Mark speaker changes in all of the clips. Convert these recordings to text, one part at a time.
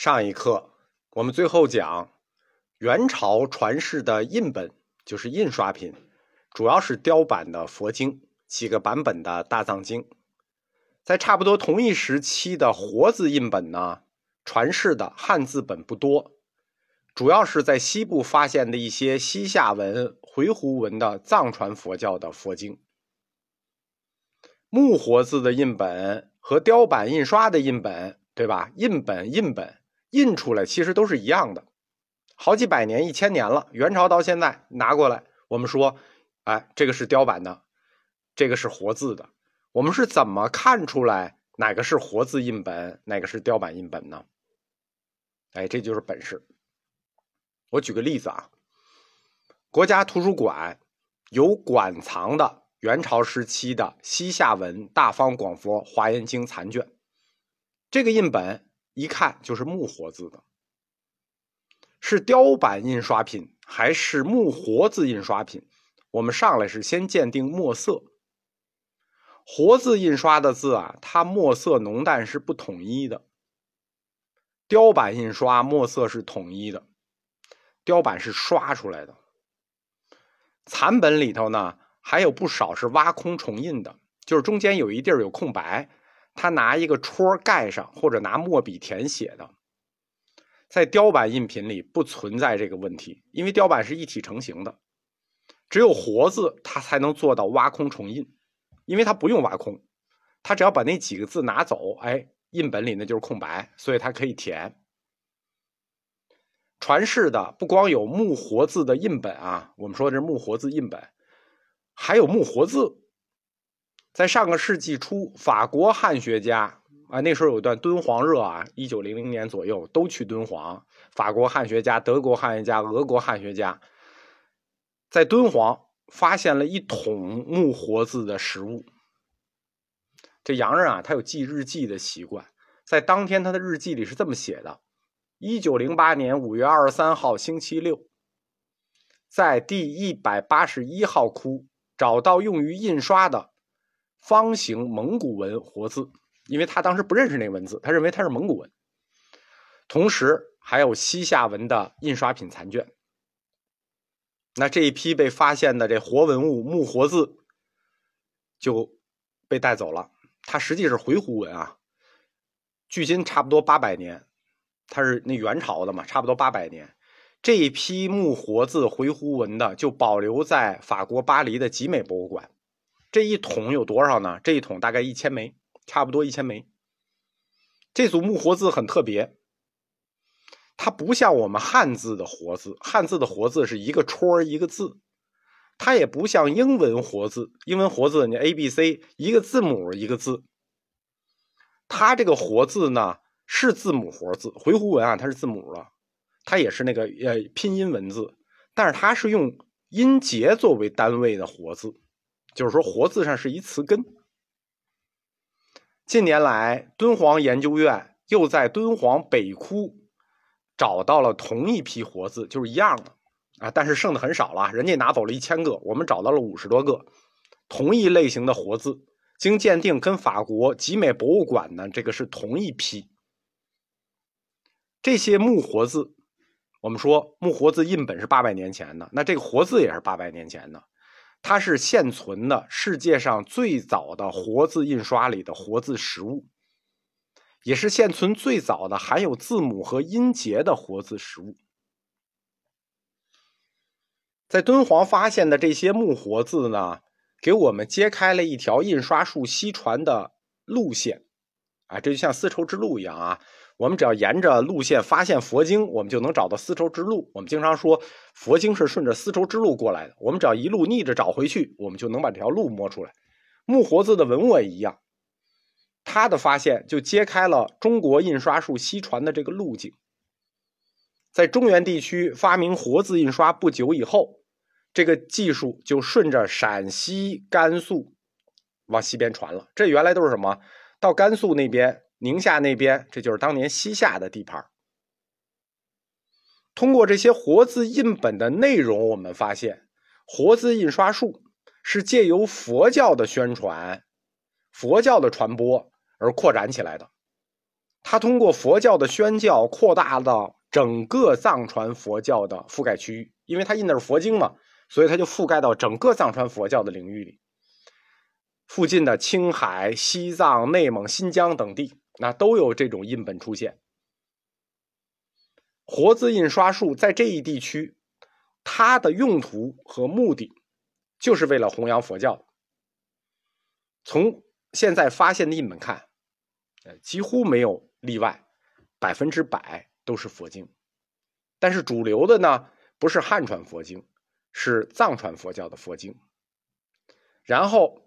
Speaker 1: 上一课我们最后讲元朝传世的印本，就是印刷品，主要是雕版的佛经，几个版本的大藏经。在差不多同一时期的活字印本呢，传世的汉字本不多，主要是在西部发现的一些西夏文、回鹘文的藏传佛教的佛经。木活字的印本和雕版印刷的印本，对吧？印本、印本。印出来其实都是一样的，好几百年、一千年了，元朝到现在拿过来，我们说，哎，这个是雕版的，这个是活字的，我们是怎么看出来哪个是活字印本，哪个是雕版印本呢？哎，这就是本事。我举个例子啊，国家图书馆有馆藏的元朝时期的西夏文《大方广佛华严经》残卷，这个印本。一看就是木活字的，是雕版印刷品还是木活字印刷品？我们上来是先鉴定墨色。活字印刷的字啊，它墨色浓淡是不统一的。雕版印刷墨色是统一的，雕版是刷出来的。残本里头呢，还有不少是挖空重印的，就是中间有一地儿有空白。他拿一个戳盖上，或者拿墨笔填写的，在雕版印品里不存在这个问题，因为雕版是一体成型的，只有活字它才能做到挖空重印，因为它不用挖空，它只要把那几个字拿走，哎，印本里那就是空白，所以它可以填。传世的不光有木活字的印本啊，我们说这木活字印本，还有木活字。在上个世纪初，法国汉学家啊，那时候有段敦煌热啊，一九零零年左右都去敦煌。法国汉学家、德国汉学家、俄国汉学家，在敦煌发现了一桶木活字的实物。这洋人啊，他有记日记的习惯，在当天他的日记里是这么写的：一九零八年五月二十三号星期六，在第一百八十一号窟找到用于印刷的。方形蒙古文活字，因为他当时不认识那个文字，他认为它是蒙古文。同时还有西夏文的印刷品残卷。那这一批被发现的这活文物木活字就被带走了。它实际是回鹘文啊，距今差不多八百年，它是那元朝的嘛，差不多八百年。这一批木活字回鹘文的就保留在法国巴黎的集美博物馆。这一桶有多少呢？这一桶大概一千枚，差不多一千枚。这组木活字很特别，它不像我们汉字的活字，汉字的活字是一个戳一个字，它也不像英文活字，英文活字你 A B C 一个字母一个字，它这个活字呢是字母活字，回鹘文啊它是字母了，它也是那个呃拼音文字，但是它是用音节作为单位的活字。就是说，活字上是一词根。近年来，敦煌研究院又在敦煌北窟找到了同一批活字，就是一样的啊，但是剩的很少了。人家拿走了一千个，我们找到了五十多个同一类型的活字，经鉴定跟法国集美博物馆呢这个是同一批。这些木活字，我们说木活字印本是八百年前的，那这个活字也是八百年前的。它是现存的世界上最早的活字印刷里的活字实物，也是现存最早的含有字母和音节的活字实物。在敦煌发现的这些木活字呢，给我们揭开了一条印刷术西传的路线，啊，这就像丝绸之路一样啊。我们只要沿着路线发现佛经，我们就能找到丝绸之路。我们经常说佛经是顺着丝绸之路过来的。我们只要一路逆着找回去，我们就能把这条路摸出来。木活字的文物也一样，它的发现就揭开了中国印刷术西传的这个路径。在中原地区发明活字印刷不久以后，这个技术就顺着陕西、甘肃往西边传了。这原来都是什么？到甘肃那边。宁夏那边，这就是当年西夏的地盘。通过这些活字印本的内容，我们发现，活字印刷术是借由佛教的宣传、佛教的传播而扩展起来的。他通过佛教的宣教扩大到整个藏传佛教的覆盖区域，因为他印的是佛经嘛，所以他就覆盖到整个藏传佛教的领域里。附近的青海、西藏、内蒙、新疆等地，那都有这种印本出现。活字印刷术在这一地区，它的用途和目的，就是为了弘扬佛教。从现在发现的印本看，呃，几乎没有例外，百分之百都是佛经。但是主流的呢，不是汉传佛经，是藏传佛教的佛经。然后。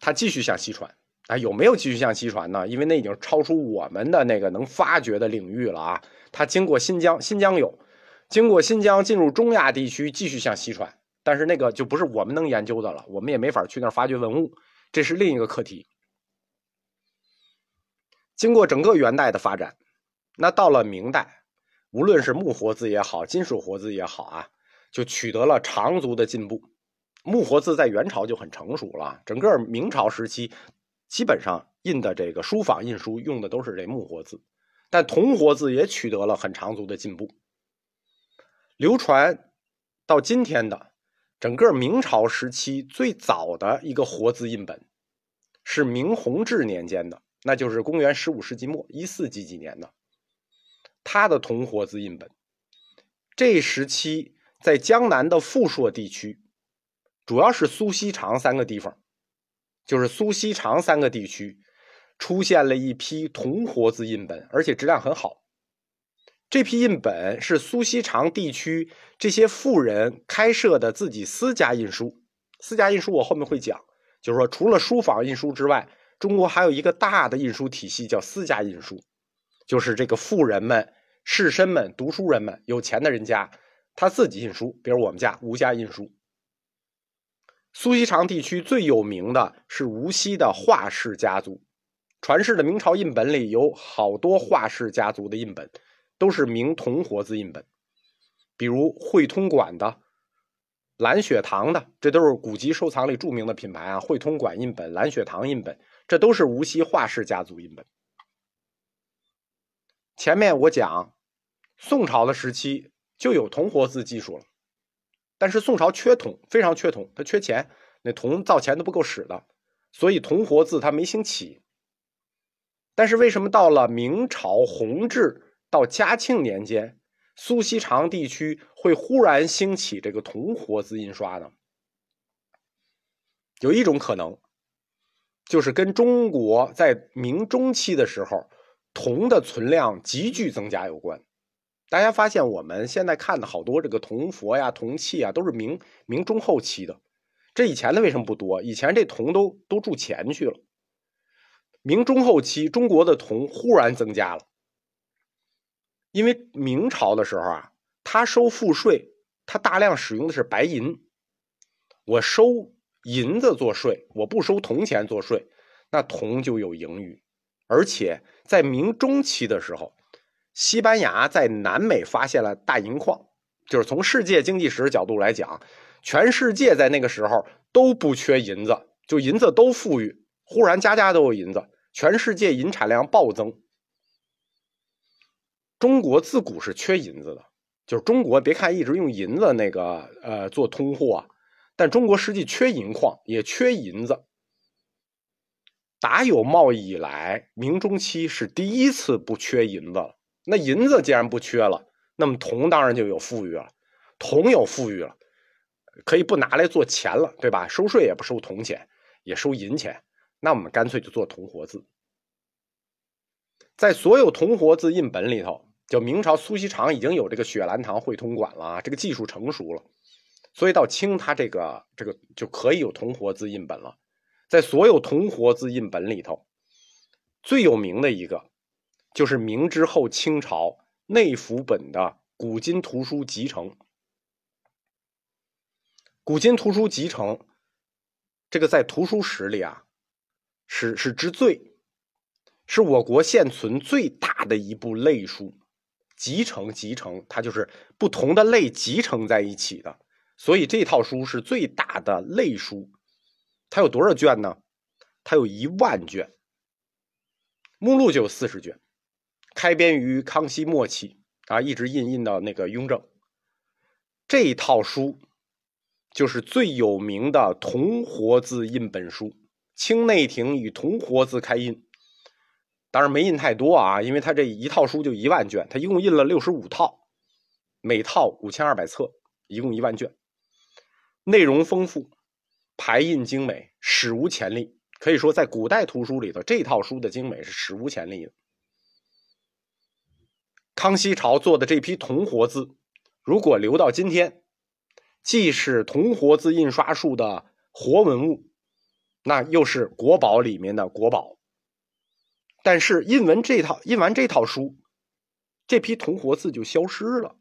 Speaker 1: 他继续向西传，啊，有没有继续向西传呢？因为那已经超出我们的那个能发掘的领域了啊。它经过新疆，新疆有，经过新疆进入中亚地区，继续向西传，但是那个就不是我们能研究的了，我们也没法去那儿发掘文物，这是另一个课题。经过整个元代的发展，那到了明代，无论是木活字也好，金属活字也好啊，就取得了长足的进步。木活字在元朝就很成熟了，整个明朝时期，基本上印的这个书法印书用的都是这木活字，但铜活字也取得了很长足的进步。流传到今天的整个明朝时期最早的一个活字印本，是明弘治年间的，那就是公元十五世纪末一四几几年的，他的铜活字印本。这时期在江南的富硕地区。主要是苏锡常三个地方，就是苏锡常三个地区出现了一批铜活字印本，而且质量很好。这批印本是苏锡常地区这些富人开设的自己私家印书。私家印书我后面会讲，就是说除了书坊印书之外，中国还有一个大的印书体系叫私家印书，就是这个富人们、士绅们、读书人们、有钱的人家他自己印书，比如我们家吴家印书。苏锡常地区最有名的是无锡的华氏家族，传世的明朝印本里有好多华氏家族的印本，都是明铜活字印本，比如汇通馆的、蓝雪堂的，这都是古籍收藏里著名的品牌啊。汇通馆印本、蓝雪堂印本，这都是无锡华氏家族印本。前面我讲，宋朝的时期就有铜活字技术了。但是宋朝缺铜，非常缺铜，他缺钱，那铜造钱都不够使的，所以铜活字它没兴起。但是为什么到了明朝弘治到嘉庆年间，苏锡常地区会忽然兴起这个铜活字印刷呢？有一种可能，就是跟中国在明中期的时候铜的存量急剧增加有关。大家发现我们现在看的好多这个铜佛呀、铜器啊，都是明明中后期的。这以前的为什么不多？以前这铜都都铸钱去了。明中后期，中国的铜忽然增加了，因为明朝的时候啊，他收赋税，他大量使用的是白银。我收银子做税，我不收铜钱做税，那铜就有盈余。而且在明中期的时候。西班牙在南美发现了大银矿，就是从世界经济史角度来讲，全世界在那个时候都不缺银子，就银子都富裕，忽然家家都有银子，全世界银产量暴增。中国自古是缺银子的，就是中国别看一直用银子那个呃做通货，但中国实际缺银矿，也缺银子。打有贸易以来，明中期是第一次不缺银子了。那银子既然不缺了，那么铜当然就有富裕了。铜有富裕了，可以不拿来做钱了，对吧？收税也不收铜钱，也收银钱。那我们干脆就做铜活字。在所有铜活字印本里头，就明朝苏锡常已经有这个雪兰堂汇通馆了啊，这个技术成熟了。所以到清，它这个这个就可以有铜活字印本了。在所有铜活字印本里头，最有名的一个。就是明之后清朝内府本的古今图书集成，古今图书集成，这个在图书史里啊，是是之最，是我国现存最大的一部类书，集成集成，它就是不同的类集成在一起的，所以这套书是最大的类书，它有多少卷呢？它有一万卷。目录就有四十卷，开编于康熙末期啊，一直印印到那个雍正。这一套书就是最有名的铜活字印本书，清内廷以铜活字开印。当然没印太多啊，因为他这一套书就一万卷，他一共印了六十五套，每套五千二百册，一共一万卷，内容丰富，排印精美，史无前例。可以说，在古代图书里头，这套书的精美是史无前例的。康熙朝做的这批铜活字，如果留到今天，既是铜活字印刷术的活文物，那又是国宝里面的国宝。但是印文这套印完这套书，这批铜活字就消失了。